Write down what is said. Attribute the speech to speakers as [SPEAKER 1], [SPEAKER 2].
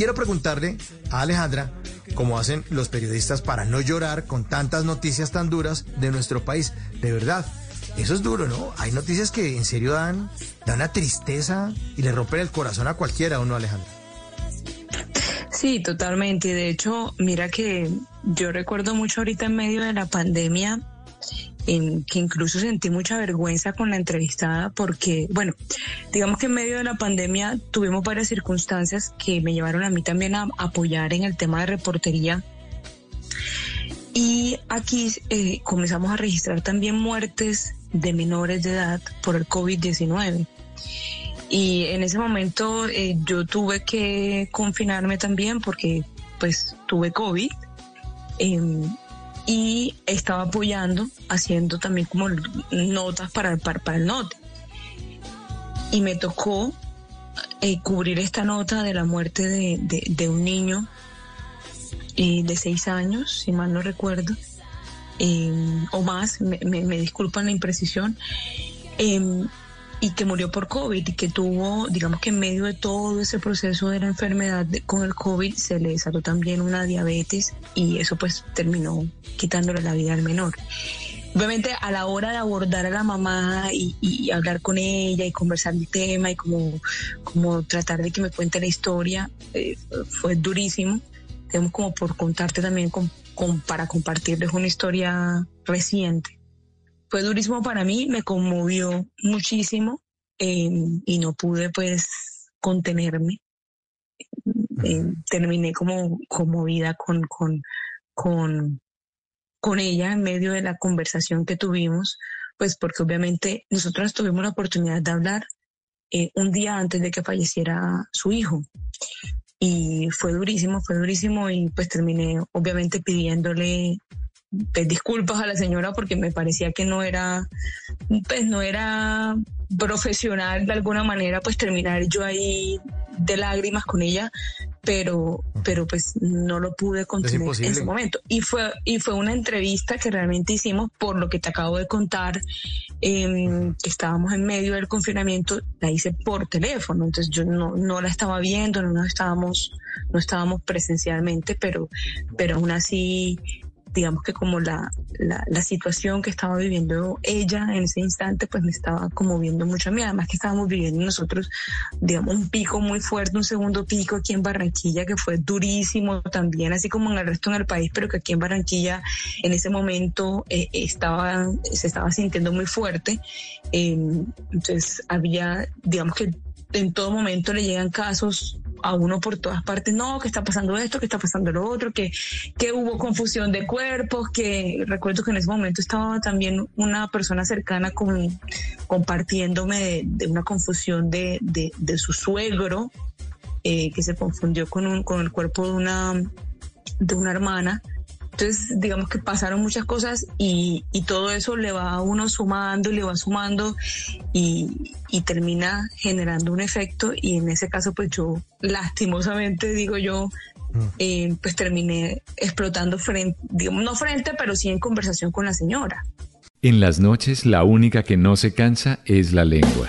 [SPEAKER 1] quiero preguntarle a Alejandra cómo hacen los periodistas para no llorar con tantas noticias tan duras de nuestro país. De verdad, eso es duro, ¿no? Hay noticias que en serio dan, dan una tristeza y le rompen el corazón a cualquiera, ¿o no, Alejandra?
[SPEAKER 2] Sí, totalmente. De hecho, mira que yo recuerdo mucho ahorita en medio de la pandemia en que incluso sentí mucha vergüenza con la entrevistada porque, bueno, digamos que en medio de la pandemia tuvimos varias circunstancias que me llevaron a mí también a apoyar en el tema de reportería. Y aquí eh, comenzamos a registrar también muertes de menores de edad por el COVID-19. Y en ese momento eh, yo tuve que confinarme también porque pues tuve COVID em, y estaba apoyando, haciendo también como notas para, para, para el note. Y me tocó eh, cubrir esta nota de la muerte de, de, un niño eh, de seis años, si mal no recuerdo, em, o más, me, me, me, disculpan la imprecisión. Y que murió por COVID y que tuvo, digamos que en medio de todo ese proceso de la enfermedad con el COVID se le desató también una diabetes y eso pues terminó quitándole la vida al menor. Obviamente a la hora de abordar a la mamá y, hablar con ella y conversar el tema y como, como tratar de que me cuente la historia, eh, fue durísimo. Tenemos como por contarte también con, para compartirles una historia reciente fue durísimo para mí, me conmovió muchísimo em, y no pude pues contenerme. Em, terminé como conmovida con, con, con, ella en medio de la conversación que tuvimos, pues porque obviamente nosotros tuvimos la oportunidad de hablar eh, un día antes de que falleciera su hijo. Y fue durísimo, fue durísimo y pues terminé obviamente pidiéndole pues, disculpas a la señora porque me parecía que no era, pues no era profesional de alguna manera, pues terminar yo ahí de lágrimas con ella, pero, pero pues no lo pude contener en ese momento. Y fue, y fue una entrevista que realmente hicimos por lo que te acabo de contar, eh, que estábamos en medio del confinamiento, la hice por teléfono, entonces yo no, no la estaba viendo, no estábamos, no estábamos presencialmente, pero, pero aún así digamos que como la, la, situación que estaba viviendo ella en ese instante, pues me estaba conmoviendo mucho a mí. Además que estábamos viviendo nosotros, digamos, un pico muy fuerte, un segundo pico aquí en Barranquilla que fue durísimo también, así como en el resto del país, pero que aquí en Barranquilla en ese momento eh, estaba, se estaba sintiendo muy fuerte. Eh, entonces había, digamos que en todo momento le llegan casos a uno por todas partes, no, que está pasando esto, que está pasando lo otro, que, que hubo confusión de cuerpos, que recuerdo que en ese momento estaba también una persona cercana con, compartiéndome de, una confusión de, de, su suegro, eh, que se confundió con, un, con el cuerpo de una, de una hermana. Entonces, digamos que pasaron muchas cosas y, y, todo eso le va a uno sumando, le va sumando y, y, termina generando un efecto y en ese caso pues yo lastimosamente digo yo mm. eh, pues terminé explotando frente, digamos no frente, pero sí en conversación con la señora.
[SPEAKER 3] En las noches la única que no se cansa es la lengua.